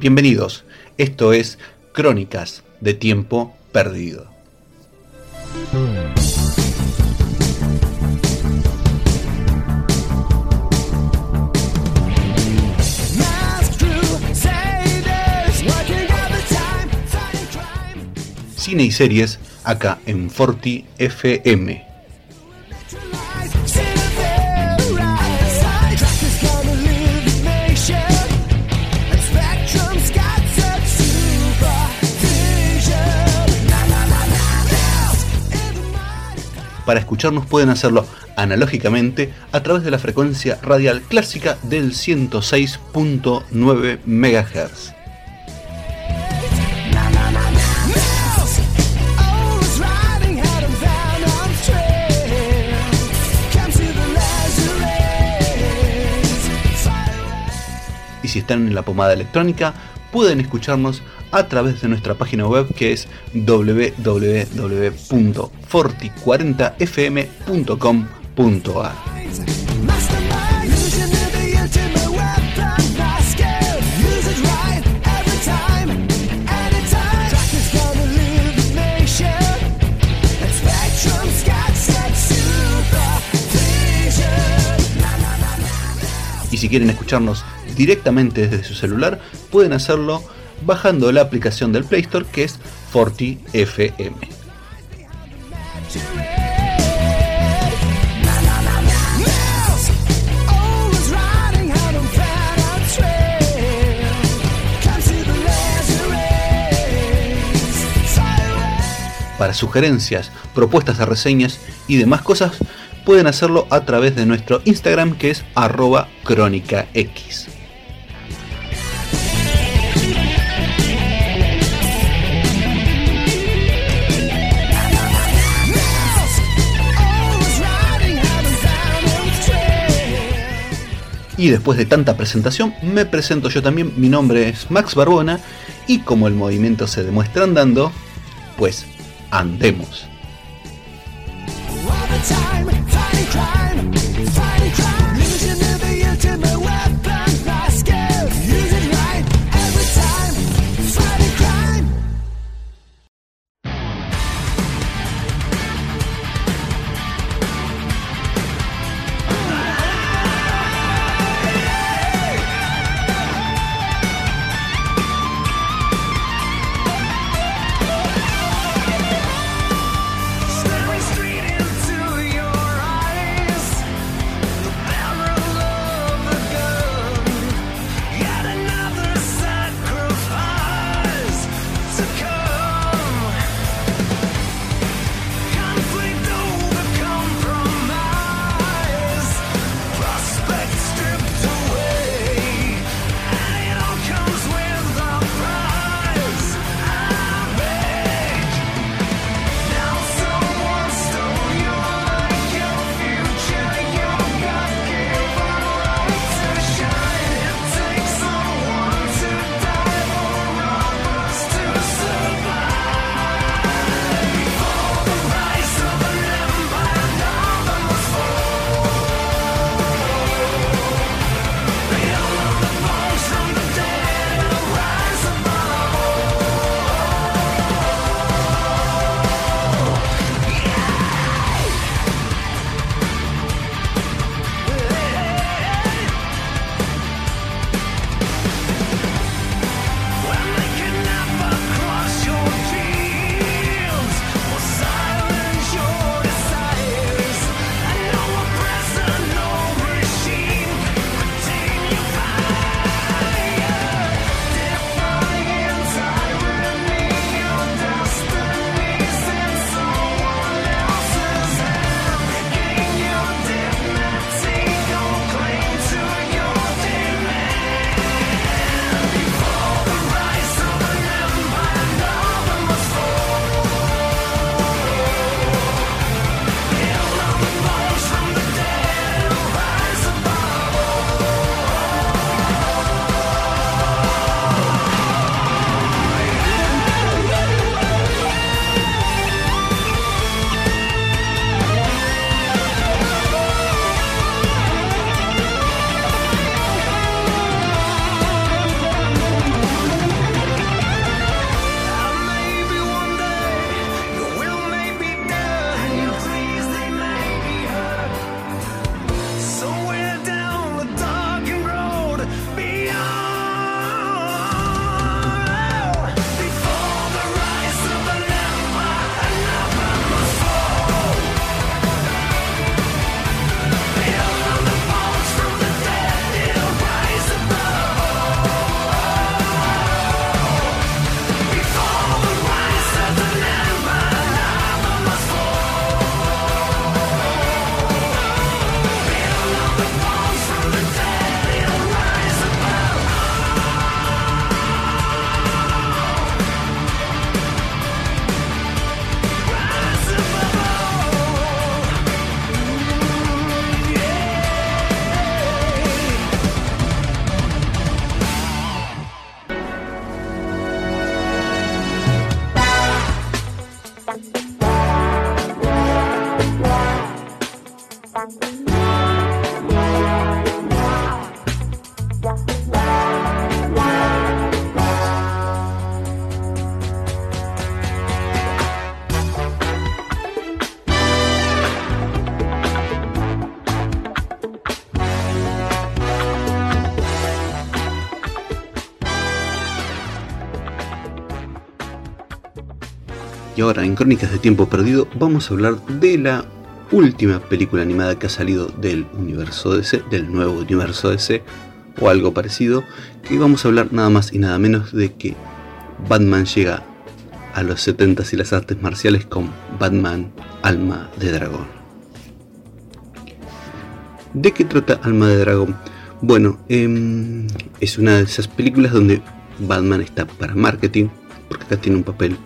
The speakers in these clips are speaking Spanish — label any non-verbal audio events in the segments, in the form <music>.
Bienvenidos, esto es Crónicas de Tiempo Perdido. Cine y series acá en Forti FM para escucharnos pueden hacerlo analógicamente a través de la frecuencia radial clásica del 106.9 MHz. Si están en la pomada electrónica, pueden escucharnos a través de nuestra página web que es www.forti40fm.com.ar. Y si quieren escucharnos directamente desde su celular, pueden hacerlo bajando la aplicación del Play Store que es Forti FM. Para sugerencias, propuestas de reseñas y demás cosas, pueden hacerlo a través de nuestro Instagram que es arroba crónica Y después de tanta presentación, me presento yo también. Mi nombre es Max Barbona y como el movimiento se demuestra andando, pues andemos. Y ahora en Crónicas de Tiempo Perdido vamos a hablar de la última película animada que ha salido del universo DC, del nuevo universo DC o algo parecido, que vamos a hablar nada más y nada menos de que Batman llega a los 70 y las artes marciales con Batman Alma de Dragón. ¿De qué trata Alma de Dragón? Bueno, em, es una de esas películas donde Batman está para marketing, porque acá tiene un papel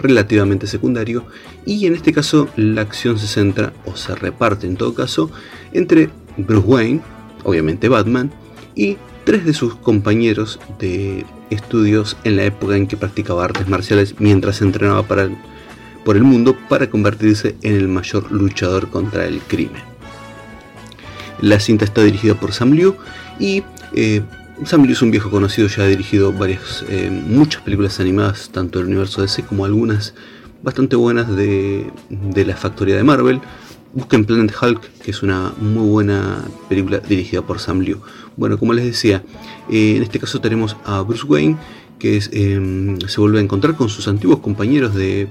relativamente secundario y en este caso la acción se centra o se reparte en todo caso entre Bruce Wayne, obviamente Batman, y tres de sus compañeros de estudios en la época en que practicaba artes marciales mientras entrenaba para por el mundo para convertirse en el mayor luchador contra el crimen. La cinta está dirigida por Sam Liu y eh, Sam Liu es un viejo conocido, ya ha dirigido varias, eh, muchas películas animadas, tanto del universo DC como algunas bastante buenas de, la factoría de Marvel. Busquen Planet Hulk, que es una muy buena película dirigida por Sam Liu. Bueno, como les decía, eh, en este caso tenemos a Bruce Wayne, que em, se vuelve a encontrar con sus antiguos compañeros de,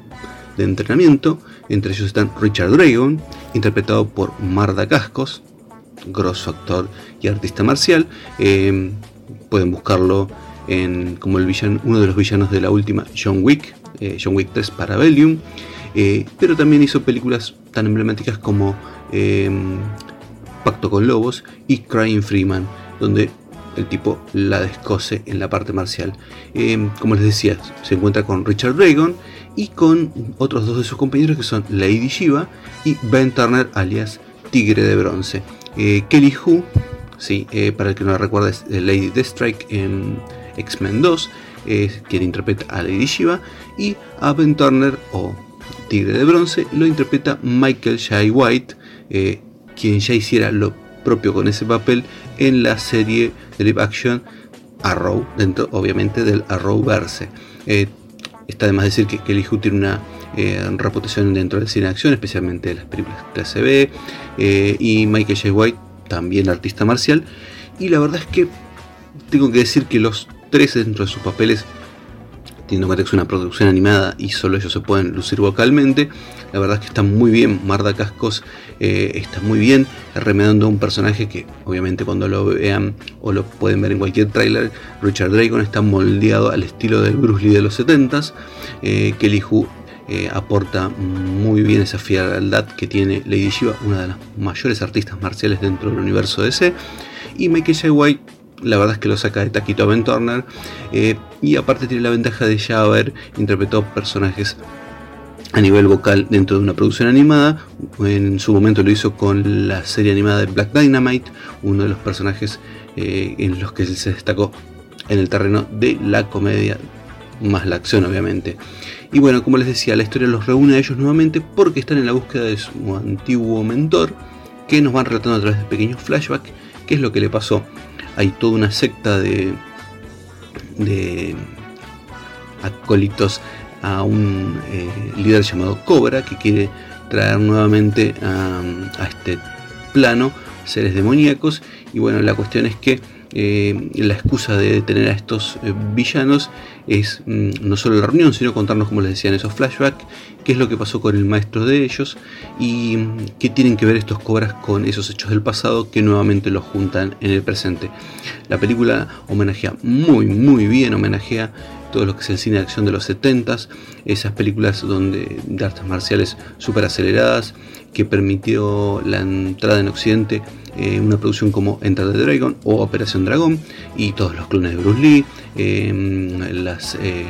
de entrenamiento. Entre ellos están Richard Dragon, interpretado por Marda Cascos, grosso actor y artista marcial. Em, pueden buscarlo en, como el villano, uno de los villanos de la última John Wick, eh, John Wick 3 para eh, pero también hizo películas tan emblemáticas como em, Pacto con Lobos y Crying Freeman, donde el tipo la descose en la parte marcial. Em, como les decía, se encuentra con Richard Dragon y con otros dos de sus compañeros que son Lady Shiva y Ben Turner alias Tigre de Bronce. Eh, Kelly Hu ¿sí? Eh, para el que no la recuerda es Lady Deathstrike en X-Men 2, quien interpreta a Lady Shiva, y a Ben Turner o Tigre de Bronce lo interpreta Michael Jai White, eh, quien ya hiciera lo propio con ese papel en la serie de live action Arrow, dentro obviamente del Arrowverse. Eh, está de más decir que Kelly Hu tiene una reputación dentro del cine de acción, especialmente de las películas clase B, y Michael J. White también artista marcial. Y la verdad es que tengo que decir que los tres dentro de sus papeles, teniendo en cuenta que es una producción animada y solo ellos se pueden lucir vocalmente, la verdad es que están muy bien. Marda Cascos eh, está muy bien remedando un personaje que obviamente cuando lo vean o lo pueden ver en cualquier tráiler, Richard Dragon está moldeado al estilo del Bruce Lee de los 70s. Eh, Kelly Hu eh, aporta muy bien esa fialdad que tiene Lady Shiva, una de las mayores artistas marciales dentro del universo DC. Y Michael J. White, la verdad es que lo saca de taquito a Turner. Eh, y aparte tiene la ventaja de ya haber interpretado personajes a nivel vocal dentro de una producción animada. En su momento lo hizo con la serie animada de Black Dynamite, uno de los personajes eh, en los que se destacó en el terreno de la comedia, más la acción obviamente. Y bueno, como les decía, la historia los reúne a ellos nuevamente porque están en la búsqueda de su antiguo mentor, que nos van relatando a través de pequeños flashbacks qué es lo que le pasó. Hay toda una secta de, de acólitos a un eh, líder llamado Cobra que quiere traer nuevamente a, a este plano seres demoníacos. Y bueno, la cuestión es que eh, la excusa de detener a estos eh, villanos es mm, no solo la reunión, sino contarnos, como les decía en esos flashbacks, qué es lo que pasó con el maestro de ellos y mm, qué tienen que ver estos cobras con esos hechos del pasado que nuevamente los juntan en el presente. La película homenajea muy, muy bien, homenajea todo lo que es el cine de acción de los 70s, esas películas donde de artes marciales súper aceleradas, que permitió la entrada en Occidente eh, una producción como Enter the Dragon o Operación Dragón y todos los clones de Bruce Lee, em, las eh,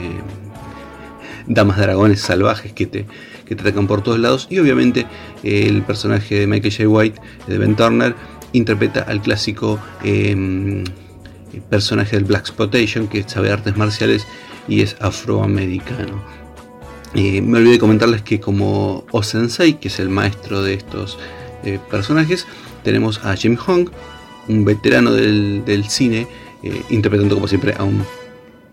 damas dragones salvajes que te, que te atacan por todos lados y obviamente el personaje de Michael J. White, de Ben Turner, interpreta al clásico personaje del Black Spotation que sabe artes marciales y es afroamericano. me olvidé comentarles que como Osensei, que es el maestro de estos eh, personajes. Tenemos a Jim Hong, un veterano del, cine, eh, interpretando como siempre a un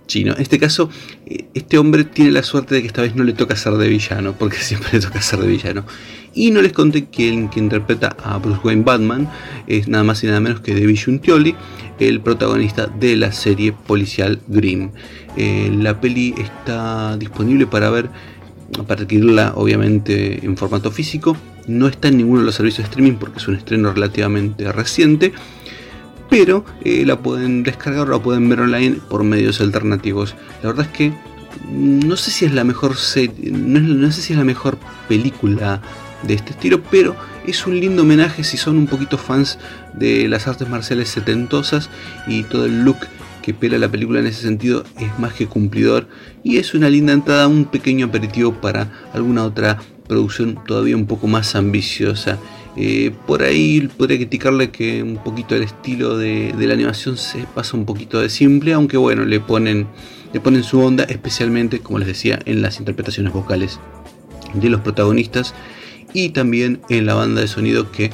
chino. En este caso, eh, este hombre tiene la suerte de que esta vez no le toca ser de villano, porque <laughs> siempre le toca ser de villano. Y no les conté que el que interpreta a Bruce Wayne Batman es nada más y nada menos que David Juntioli, el protagonista de la serie policial Grimm. la peli está disponible para ver para adquirirla obviamente en formato físico. No está en ninguno de los servicios de streaming porque es un estreno relativamente reciente. Pero eh, la pueden descargar o la pueden ver online por medios alternativos. La verdad es que no sé si es la mejor no, sé si es la mejor película de este estilo, pero es un lindo homenaje si son un poquito fans de las artes marciales setentosas y todo el look que pela la película en ese sentido es más que cumplidor y es una linda entrada, un pequeño aperitivo para alguna otra producción todavía un poco más ambiciosa. Eh, por ahí podría criticarle que un poquito el estilo de, la animación se pasa un poquito de simple, aunque bueno, le ponen, le ponen su onda, especialmente, como les decía, en las interpretaciones vocales de los protagonistas y también en la banda de sonido que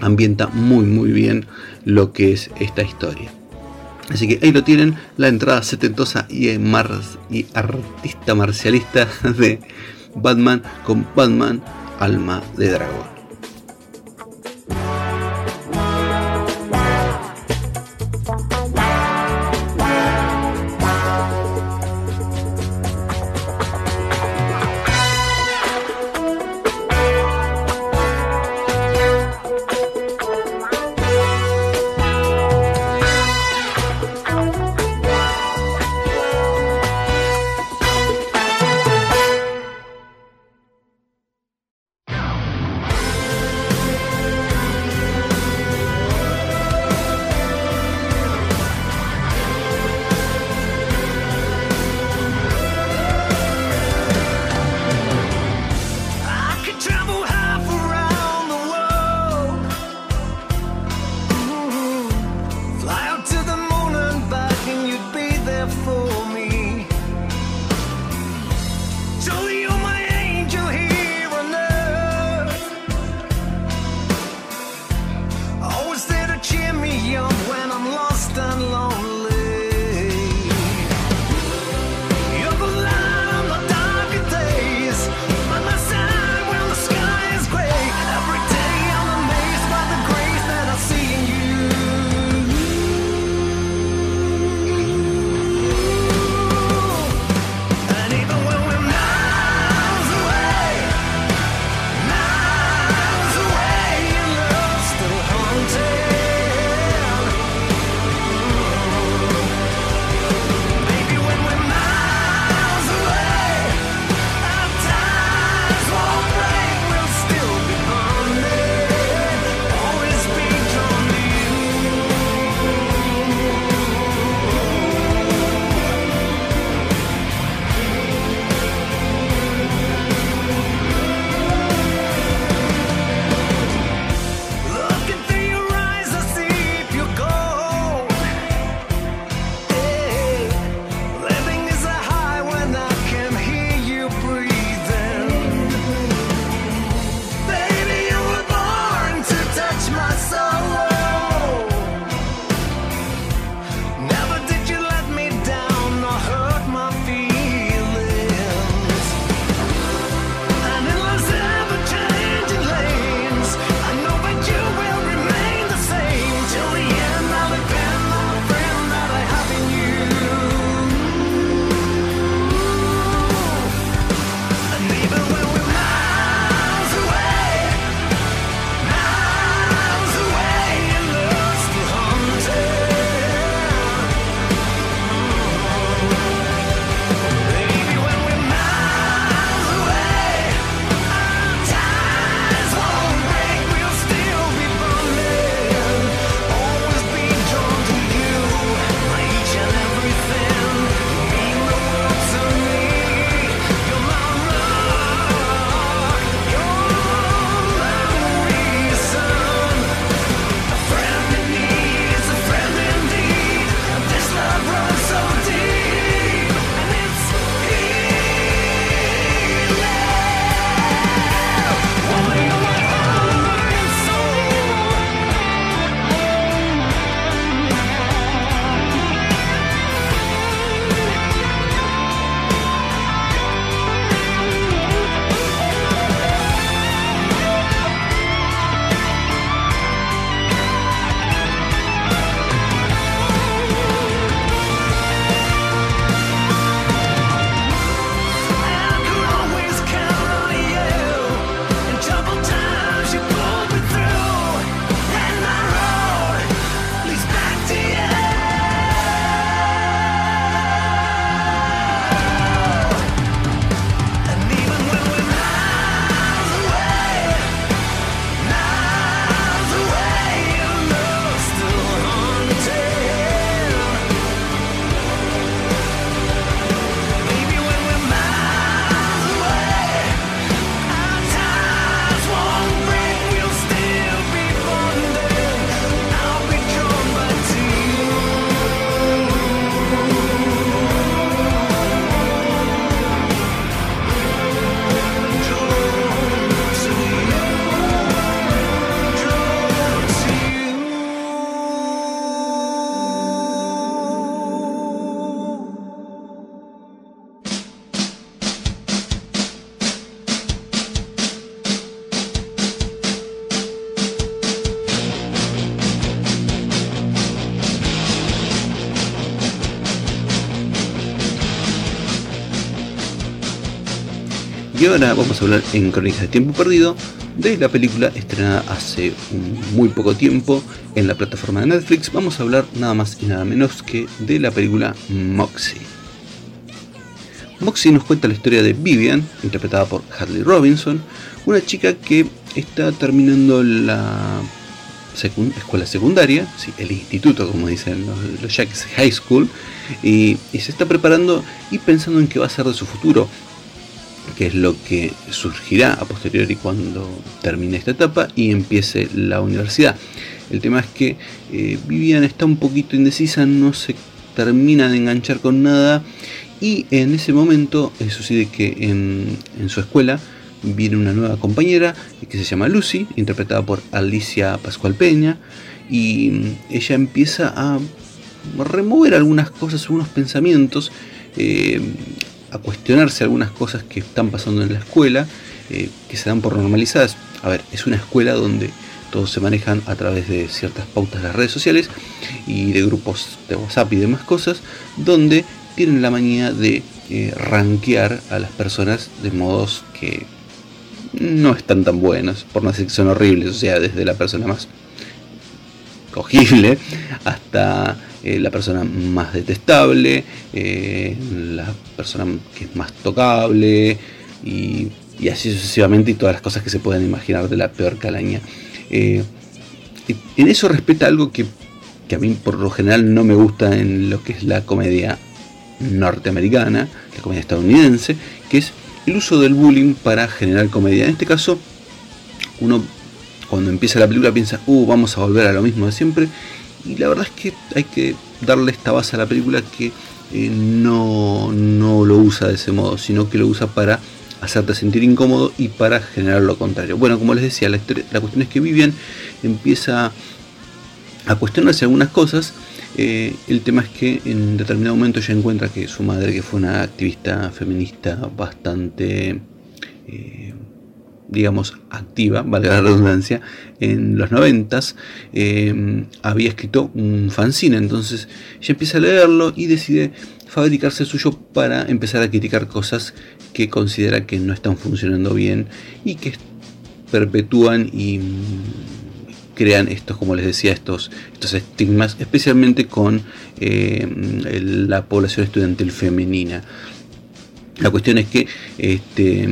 ambienta muy muy bien lo que es esta historia. Así que ahí lo tienen, la entrada setentosa y, y artista marcialista <laughs> de Batman con Batman Alma de Dragón. Y ahora vamos a hablar en Crónicas de Tiempo Perdido de la película estrenada hace muy poco tiempo en la plataforma de Netflix. Vamos a hablar nada más y nada menos que de la película Moxie. Moxie nos cuenta la historia de Vivian, interpretada por Hadley Robinson, una chica que está terminando la escuela secundaria, sí, el instituto, como dicen los Jacks High School, y, se está preparando y pensando en qué va a ser de su futuro, que es lo que surgirá a posteriori cuando termine esta etapa y empiece la universidad. El tema es que eh, Vivian está un poquito indecisa, no se termina de enganchar con nada y en ese momento sucede que en, su escuela viene una nueva compañera que se llama Lucy, interpretada por Alicia Pascual Peña, y ella empieza a remover algunas cosas, algunos pensamientos, eh, a cuestionarse algunas cosas que están pasando en la escuela, eh, que se dan por normalizadas. A ver, es una escuela donde todos se manejan a través de ciertas pautas de las redes sociales y de grupos de WhatsApp y demás cosas, donde tienen la manía de eh, rankear a las personas de modos que no están tan buenos, por no decir que son horribles, o sea, desde la persona más cogible hasta eh, la persona más detestable, eh, la persona que es más tocable y, así sucesivamente y todas las cosas que se puedan imaginar de la peor calaña. Eh, en eso respeta algo que, que a mí por lo general no me gusta en lo que es la comedia norteamericana, la comedia estadounidense, que es el uso del bullying para generar comedia. En este caso, uno cuando empieza la película piensa, uh, vamos a volver a lo mismo de siempre. Y la verdad es que hay que darle esta base a la película que eh, no, no lo usa de ese modo, sino que lo usa para hacerte sentir incómodo y para generar lo contrario. Bueno, como les decía, la, cuestión es que Vivian empieza a cuestionarse algunas cosas eh, el tema es que en determinado momento ella encuentra que su madre, que fue una activista feminista bastante, eh, digamos, activa, valga la redundancia, en los noventas, eh, había escrito un fanzine. Entonces ella empieza a leerlo y decide fabricarse el suyo para empezar a criticar cosas que considera que no están funcionando bien y que perpetúan y crean estos, como les decía, estos, estos estigmas, especialmente con eh, la población estudiantil femenina. La cuestión es que este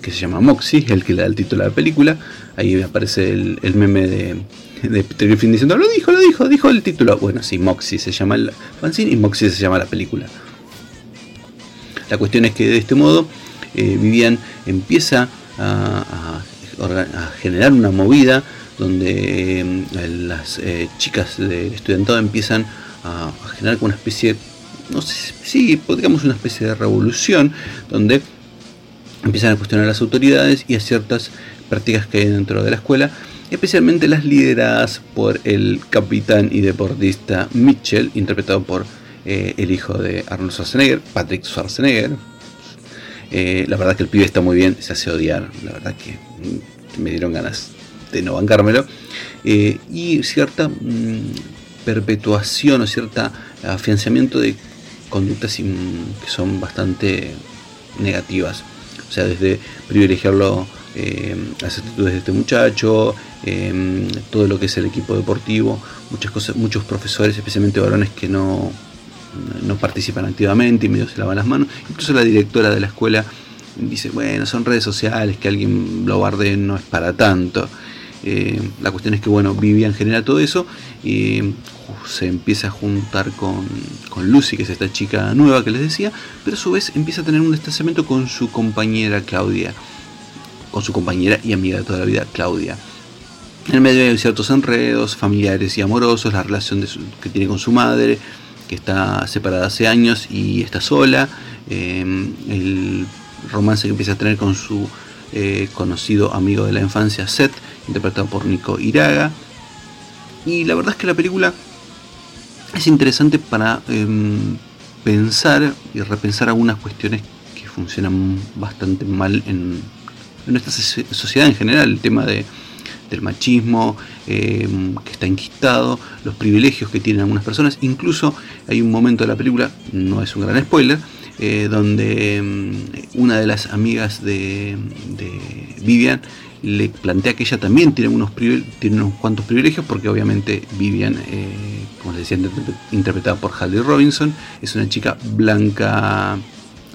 que se llama Moxie, el que le da el título a la película, ahí aparece el, meme de, de Peter Griffin diciendo, lo dijo, lo dijo, dijo el título. Bueno, sí, Moxie se llama el fanzine y Moxie se llama la película. La cuestión es que de este modo eh, Vivian empieza a, a generar una movida donde eh, las eh, chicas del estudiantado empiezan a, generar una especie, no sé si, digamos una especie de revolución, donde empiezan a cuestionar a las autoridades y a ciertas prácticas que hay dentro de la escuela, especialmente las lideradas por el capitán y deportista Mitchell, interpretado por eh, el hijo de Arnold Schwarzenegger, Patrick Schwarzenegger. la verdad que el pibe está muy bien, se hace odiar, la verdad que mm, me dieron ganas de no bancármelo, eh, y cierta mm, perpetuación o cierta afianzamiento de conductas que son bastante negativas. O sea, desde privilegiarlo eh, las actitudes de este muchacho, em, todo lo que es el equipo deportivo, muchas cosas, muchos profesores, especialmente varones que no, no participan activamente y medio se lavan las manos. Incluso la directora de la escuela dice, bueno, son redes sociales, que alguien lo barde no es para tanto. Eh, la cuestión es que, bueno, Vivian genera todo eso y se empieza a juntar con, Lucy, que es esta chica nueva que les decía, pero a su vez empieza a tener un distanciamiento con su compañera Claudia, con su compañera y amiga de toda la vida, Claudia. En medio hay ciertos enredos familiares y amorosos, la relación que tiene con su madre, que está separada hace años y está sola, eh, el romance que empieza a tener con su eh, conocido amigo de la infancia, Seth, interpretado por Nico Iraga. Y la verdad es que la película es interesante para em, pensar y repensar algunas cuestiones que funcionan bastante mal en, nuestra sociedad en general. El tema de, del machismo em, que está enquistado, los privilegios que tienen algunas personas. Incluso hay un momento de la película, no es un gran spoiler, eh, donde mm, una de las amigas de, Vivian le plantea que ella también tiene unos, tiene unos cuantos privilegios, porque obviamente Vivian, eh, interpretada por Harley Robinson, es una chica blanca,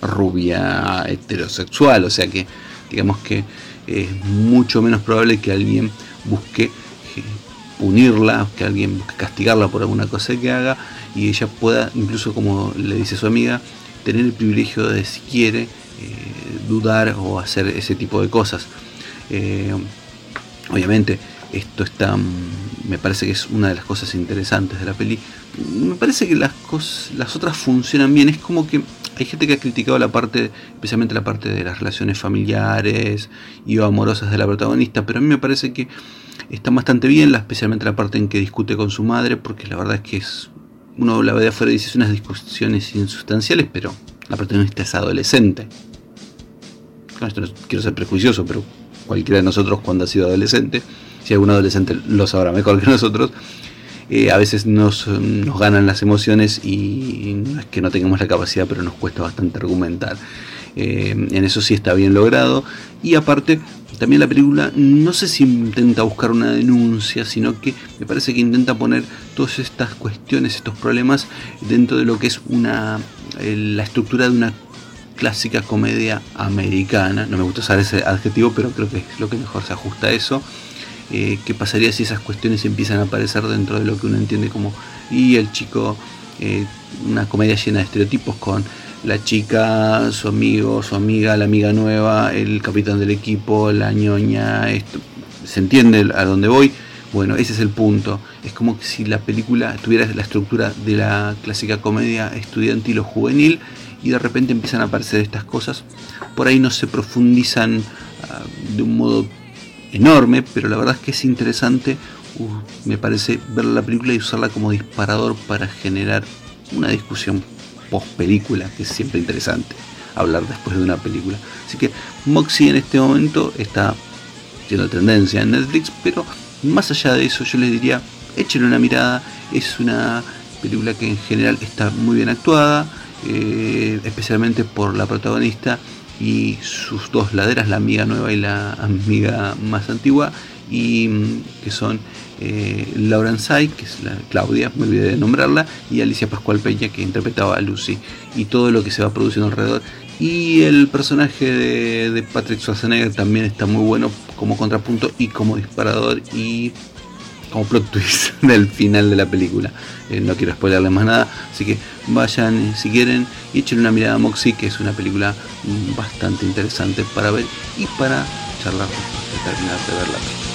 rubia, heterosexual, o sea que digamos que es mucho menos probable que alguien busque eh, punirla, que alguien busque castigarla por alguna cosa que haga y ella pueda, incluso como le dice su amiga, tener el privilegio de si quiere eh, dudar o hacer ese tipo de cosas. Eh, obviamente esto está, me parece que es una de las cosas interesantes de la peli. Me parece que las, cosas, las otras funcionan bien, es como que hay gente que ha criticado la parte, especialmente la parte de las relaciones familiares y amorosas de la protagonista, pero a mí me parece que está bastante bien, especialmente la parte en que discute con su madre, porque la verdad es que es uno la ve de afuera y dice unas discusiones insustanciales, pero la protagonista es adolescente. esto no quiero ser prejuicioso, pero cualquiera de nosotros cuando ha sido adolescente, si algún adolescente lo sabrá mejor que nosotros, eh, a veces nos, ganan las emociones y no es que no tengamos la capacidad, pero nos cuesta bastante argumentar. Eh, en eso sí está bien logrado. Y aparte, también la película no sé si intenta buscar una denuncia, sino que me parece que intenta poner todas estas cuestiones, estos problemas dentro de lo que es una eh, la estructura de una clásica comedia americana. No me gusta usar ese adjetivo, pero creo que es lo que mejor se ajusta a eso. Eh, qué pasaría si esas cuestiones empiezan a aparecer dentro de lo que uno entiende como y el chico, eh, una comedia llena de estereotipos con la chica, su amigo, su amiga, la amiga nueva, el capitán del equipo, la ñoña, esto, ¿se entiende a dónde voy? Bueno, ese es el punto. Es como que si la película tuviera la estructura de la clásica comedia estudiantil o juvenil y de repente empiezan a aparecer estas cosas. Por ahí no se profundizan ah, de un modo enorme, pero la verdad es que es interesante, me parece, ver la película y usarla como disparador para generar una discusión post película, que es siempre interesante hablar después de una película. Así que Moxie en este momento está siendo tendencia en Netflix, pero más allá de eso yo les diría, échenle una mirada, es una película que en general está muy bien actuada, eh, especialmente por la protagonista y sus dos laderas, la amiga nueva y la amiga más antigua, y mm, que son eh, Laura Say, que es la Claudia, me olvidé de nombrarla, y Alicia Pascual Peña, que interpretaba a Lucy, y todo lo que se va produciendo alrededor. Y el personaje de, de Patrick Schwarzenegger también está muy bueno como contrapunto y como disparador y como plot twist <laughs> del final de la película. Eh, no quiero spoilerle más nada, así que vayan eh, si quieren y echen una mirada a Moxie, que es una película mm, bastante interesante para ver y para charlar después de terminar de verla.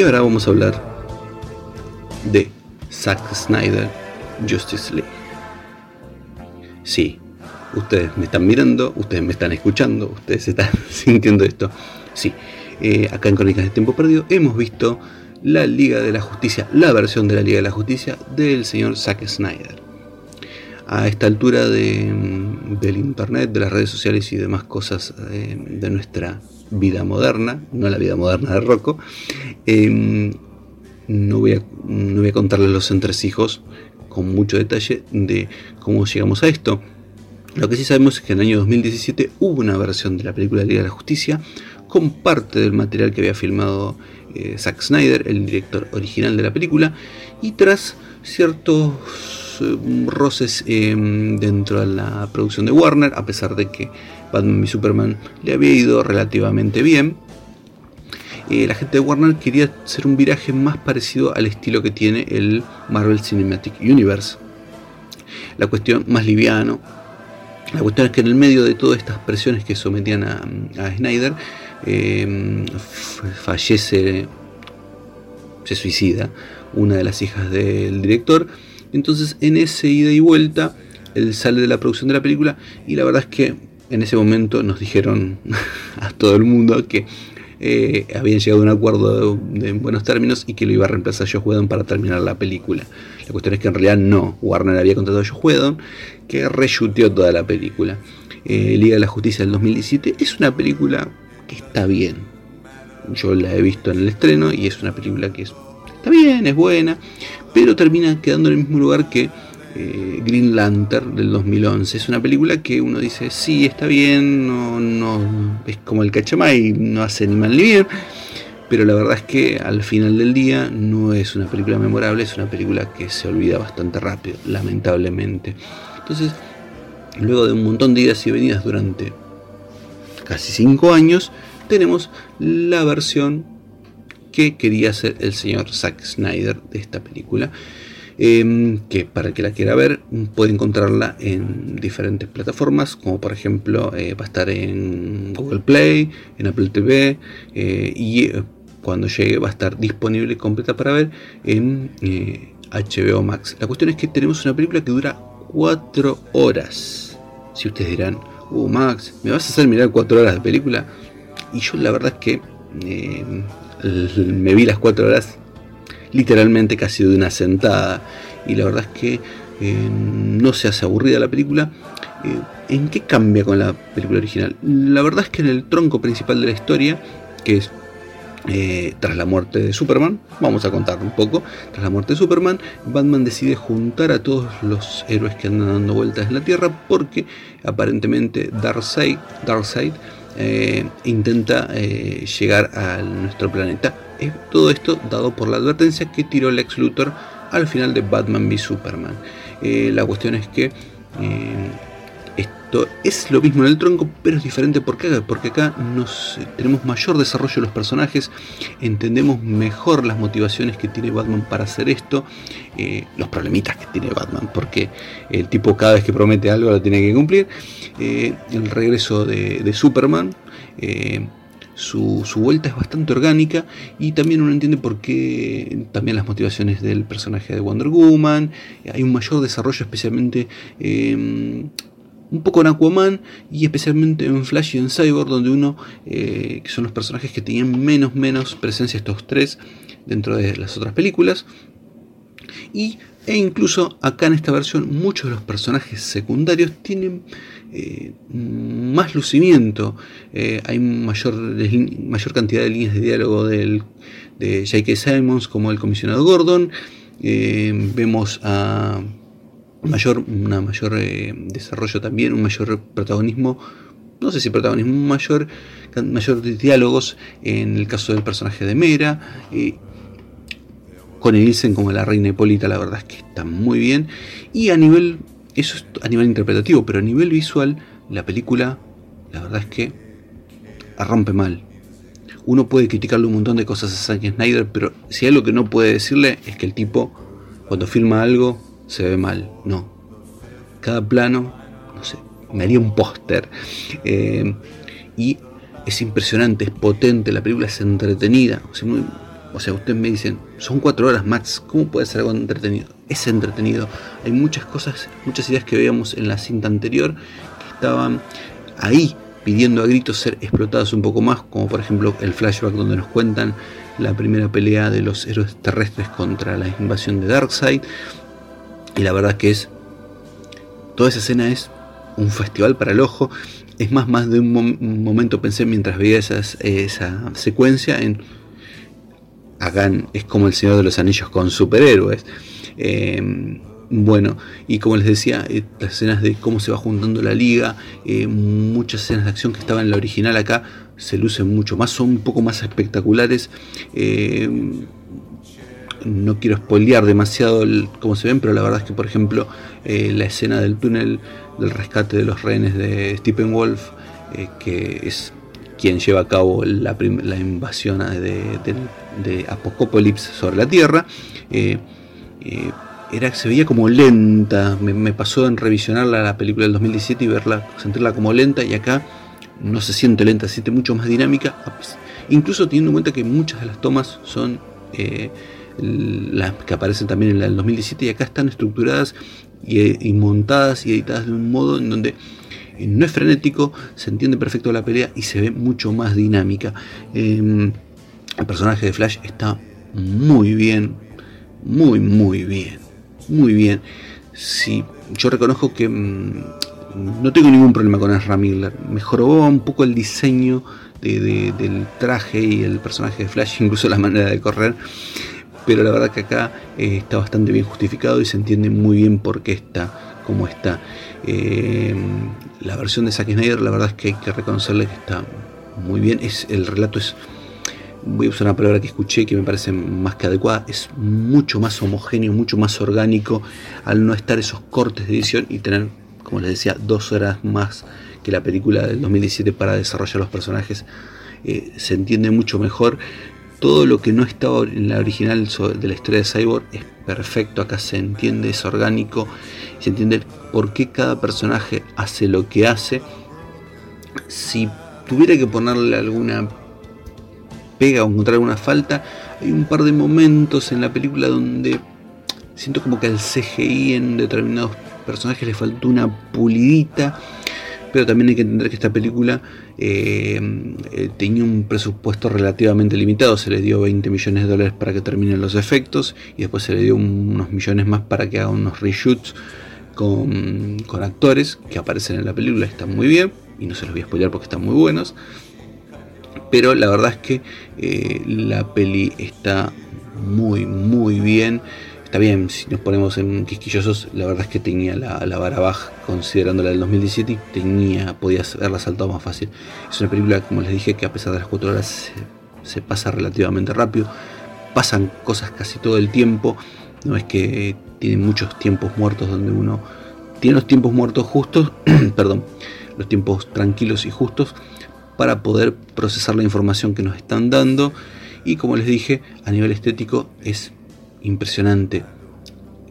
Y ahora vamos a hablar de Zack Snyder Justice League. Sí, ustedes me están mirando, ustedes me están escuchando, ustedes están <laughs> sintiendo esto. Sí, eh, acá en Crónicas de Tiempo Perdido hemos visto la Liga de la Justicia, la versión de la Liga de la Justicia del señor Zack Snyder. A esta altura mm, del internet, de las redes sociales y demás cosas eh, de nuestra vida moderna, no la vida moderna de Rocco, em, no, voy a, no voy a contarles los entresijos con mucho detalle de cómo llegamos a esto. Lo que sí sabemos es que en el año 2017 hubo una versión de la película Liga de la Justicia con parte del material que había filmado eh, Zack Snyder, el director original de la película, y tras ciertos eh, roces em, dentro de la producción de Warner, a pesar de que Batman y Superman le había ido relativamente bien, eh, la gente de Warner quería hacer un viraje más parecido al estilo que tiene el Marvel Cinematic Universe. La cuestión más liviano. La cuestión es que en el medio de todas estas presiones que sometían a, Snyder, em, fallece, se suicida una de las hijas del director. Entonces en ese ida y vuelta, él sale de la producción de la película y la verdad es que en ese momento nos dijeron <laughs> a todo el mundo que eh, habían llegado a un acuerdo de, buenos términos y que lo iba a reemplazar Josh Whedon para terminar la película. La cuestión es que en realidad no, Warner había contratado a Josh Whedon que reshuteó toda la película. Eh, Liga de la Justicia del 2017 es una película que está bien. Yo la he visto en el estreno y es una película que está bien, es buena, pero termina quedando en el mismo lugar que eh, Green Lantern del 2011. Es una película que uno dice, sí, está bien, no, no es como el cachamay, no hace ni mal ni bien, pero la verdad es que al final del día no es una película memorable, es una película que se olvida bastante rápido, lamentablemente. Entonces, luego de un montón de idas y venidas durante casi 5 años, tenemos la versión que quería hacer el señor Zack Snyder de esta película. Em, que para el que la quiera ver puede encontrarla en diferentes plataformas, como por ejemplo eh, va a estar en Google Play, en Apple TV eh, y eh, cuando llegue va a estar disponible completa para ver en HBO Max. La cuestión es que tenemos una película que dura 4 horas. Si ustedes dirán, uh Max, ¿me vas a hacer mirar 4 horas de película? Y yo la verdad es que me vi las 4 horas literalmente casi de una sentada. Y la verdad es que eh, no se hace aburrida la película. Eh, ¿En qué cambia con la película original? La verdad es que en el tronco principal de la historia, que es eh, tras la muerte de Superman, vamos a contar un poco, tras la muerte de Superman, Batman decide juntar a todos los héroes que andan dando vueltas en la Tierra porque aparentemente Darkseid, Darkseid intenta llegar a nuestro planeta todo esto dado por la advertencia que tiró Lex Luthor al final de Batman v Superman. Eh, la cuestión es que eh, esto es lo mismo en el tronco, pero es diferente. Porque, porque acá nos, tenemos mayor desarrollo de los personajes, entendemos mejor las motivaciones que tiene Batman para hacer esto, eh, los problemitas que tiene Batman, porque el tipo cada vez que promete algo lo tiene que cumplir. el regreso de, Superman su, vuelta es bastante orgánica y también uno entiende por qué también las motivaciones del personaje de Wonder Woman, hay un mayor desarrollo especialmente un poco en Aquaman y especialmente en Flash y en Cyborg donde uno, eh, que son los personajes que tenían menos, menos presencia estos tres dentro de las otras películas. Y, e incluso acá en esta versión muchos de los personajes secundarios tienen eh, más lucimiento, eh, hay mayor, mayor cantidad de líneas de diálogo del, de J.K. Simons como el comisionado Gordon, vemos a mayor, una mayor desarrollo también, un mayor protagonismo, no sé si protagonismo, un mayor, mayor diálogos en el caso del personaje de Mera. con Nielsen como la reina Hipólita, la verdad es que está muy bien. Y a nivel eso es a nivel interpretativo, pero a nivel visual, la película, la verdad es que rompe mal. Uno puede criticarle un montón de cosas a Zack Snyder, pero si hay algo que no puede decirle es que el tipo, cuando filma algo, se ve mal. No. Cada plano, no sé, me haría un póster. Eh, y es impresionante, es potente, la película es entretenida. O sea, ustedes me dicen, son cuatro horas Max, ¿cómo puede ser algo entretenido? Es entretenido. Hay muchas cosas, muchas ideas que veíamos en la cinta anterior que estaban ahí pidiendo a gritos ser explotadas un poco más, como por ejemplo el flashback donde nos cuentan la primera pelea de los héroes terrestres contra la invasión de Darkseid. Y la verdad que es. Toda esa escena es un festival para el ojo. Es más, más de un, momento pensé mientras veía esa secuencia en. Hagan, es como el Señor de los Anillos con superhéroes. Eh, bueno, y como les decía, eh, las escenas de cómo se va juntando la liga, eh, muchas escenas de acción que estaban en la original acá se lucen mucho más, son un poco más espectaculares. Eh, no quiero spoilear demasiado cómo se ven, pero la verdad es que, por ejemplo, la escena del túnel del rescate de los rehenes de Stephen Wolf, que es quien lleva a cabo la, invasión de, de, sobre la Tierra, era, se veía como lenta. Me, pasó en revisionar la, película del 2017 y verla, sentirla como lenta y acá no se siente lenta, se siente mucho más dinámica. Incluso teniendo en cuenta que muchas de las tomas son eh, las que aparecen también en del 2017 y acá están estructuradas y, montadas y editadas de un modo en donde eh, no es frenético, se entiende perfecto la pelea y se ve mucho más dinámica. Em, el personaje de Flash está muy bien, muy muy bien muy bien. Sí, yo reconozco que mm, no tengo ningún problema con Ezra Miller. Mejoró un poco el diseño del traje y el personaje de Flash, <laughs> incluso la manera de correr. Pero la verdad que acá eh, está bastante bien justificado y se entiende muy bien por qué está como está. Eh, la versión de Zack Snyder, la verdad es que hay que reconocerle que está muy bien. Es, el relato es voy a usar una palabra que escuché que me parece más que adecuada, es mucho más homogéneo, mucho más orgánico al no estar esos cortes de edición y tener, como les decía, dos horas más que la película del 2017 para desarrollar los personajes. Eh, se entiende mucho mejor. Todo lo que no estaba en la original de la historia de Cyborg es perfecto, acá se entiende, es orgánico, se entiende por qué cada personaje hace lo que hace. Si tuviera que ponerle alguna pega o encontrar alguna falta. Hay un par de momentos en la película donde siento como que al CGI en determinados personajes le faltó una pulidita. Pero también hay que entender que esta película eh, eh, tenía un presupuesto relativamente limitado. Se le dio 20 millones de dólares para que terminen los efectos y después se le dio unos millones más para que haga unos reshoots con, con actores que aparecen en la película. Están muy bien y no se los voy a spoiler porque están muy buenos. Pero la verdad es que eh, la peli está muy, muy bien. Está bien, si nos ponemos en quisquillosos, la verdad es que tenía la, la vara baja considerando la del 2017 y tenía, podía haberla saltado más fácil. Es una película, como les dije, que a pesar de las 4 horas se, pasa relativamente rápido. Pasan cosas casi todo el tiempo. No es que tiene muchos tiempos muertos donde uno tiene los tiempos muertos justos, <clears throat> perdón, los tiempos tranquilos y justos para poder procesar la información que nos están dando. Y como les dije, a nivel estético es impresionante.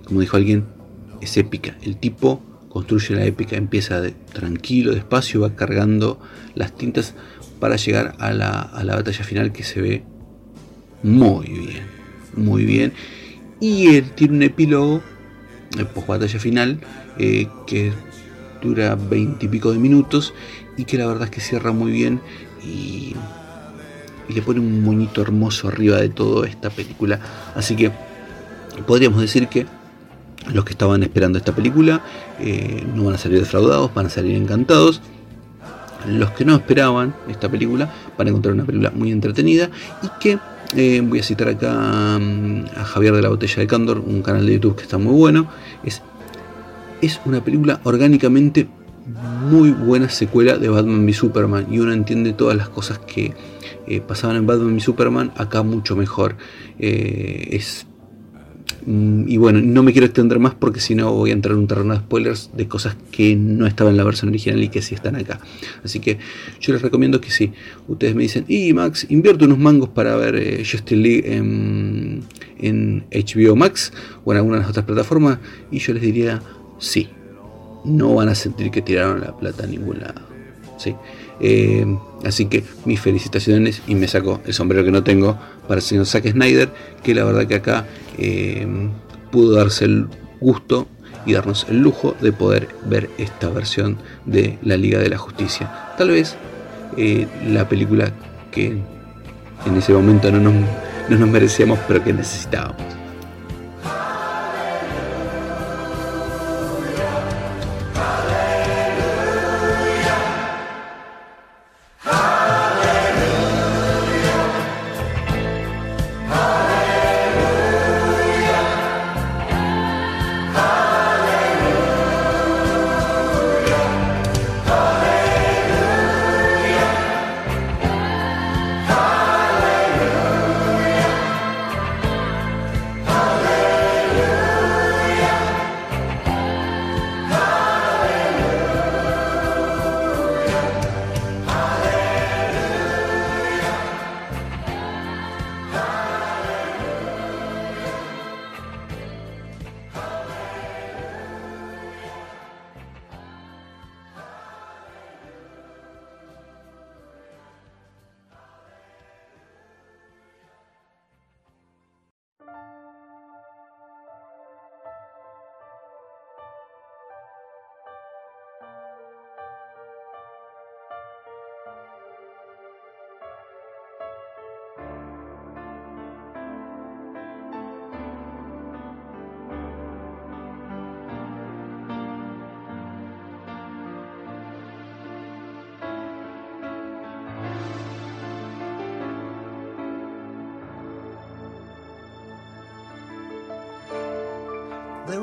Como dijo alguien, es épica. El tipo construye la épica, empieza de, tranquilo, despacio, va cargando las tintas para llegar a la, batalla final que se ve muy bien, muy bien. Y él tiene un epílogo, el post batalla final, eh, que dura veintipico de minutos y que la verdad es que cierra muy bien y, le pone un moñito hermoso arriba de toda esta película. Así que podríamos decir que los que estaban esperando esta película eh, no van a salir defraudados, van a salir encantados. Los que no esperaban esta película van a encontrar una película muy entretenida y que eh, voy a citar acá mm, a Javier de la Botella de Candor, un canal de YouTube que está muy bueno. Es, es una película orgánicamente muy buena secuela de Batman v Superman y uno entiende todas las cosas que eh, pasaban en Batman v Superman acá mucho mejor. Es y bueno, no me quiero extender más porque si no voy a entrar en un terreno de spoilers de cosas que no estaban en la versión original y que sí están acá. Así que yo les recomiendo que si ustedes me dicen, y Max, invierto unos mangos para ver eh, Justin League en, en HBO Max o en alguna de las otras plataformas, y yo les diría, sí, no van a sentir que tiraron la plata a ningún lado. ¿sí? Eh, así que mis felicitaciones y me saco el sombrero que no tengo para el señor Zack Snyder, que la verdad que acá eh, pudo darse el gusto y darnos el lujo de poder ver esta versión de la Liga de la Justicia. Tal vez eh, la película que en ese momento no nos, no nos merecíamos, pero que necesitábamos.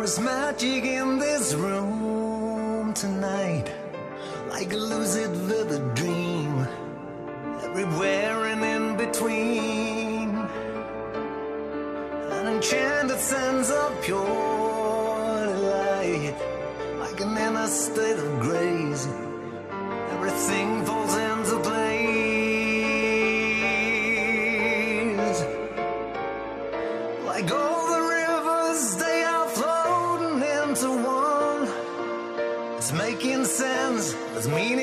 Is magic in this room tonight, like a lucid vivid dream, everywhere and in between. An enchanted sense of pure delight, like an inner state of grace. me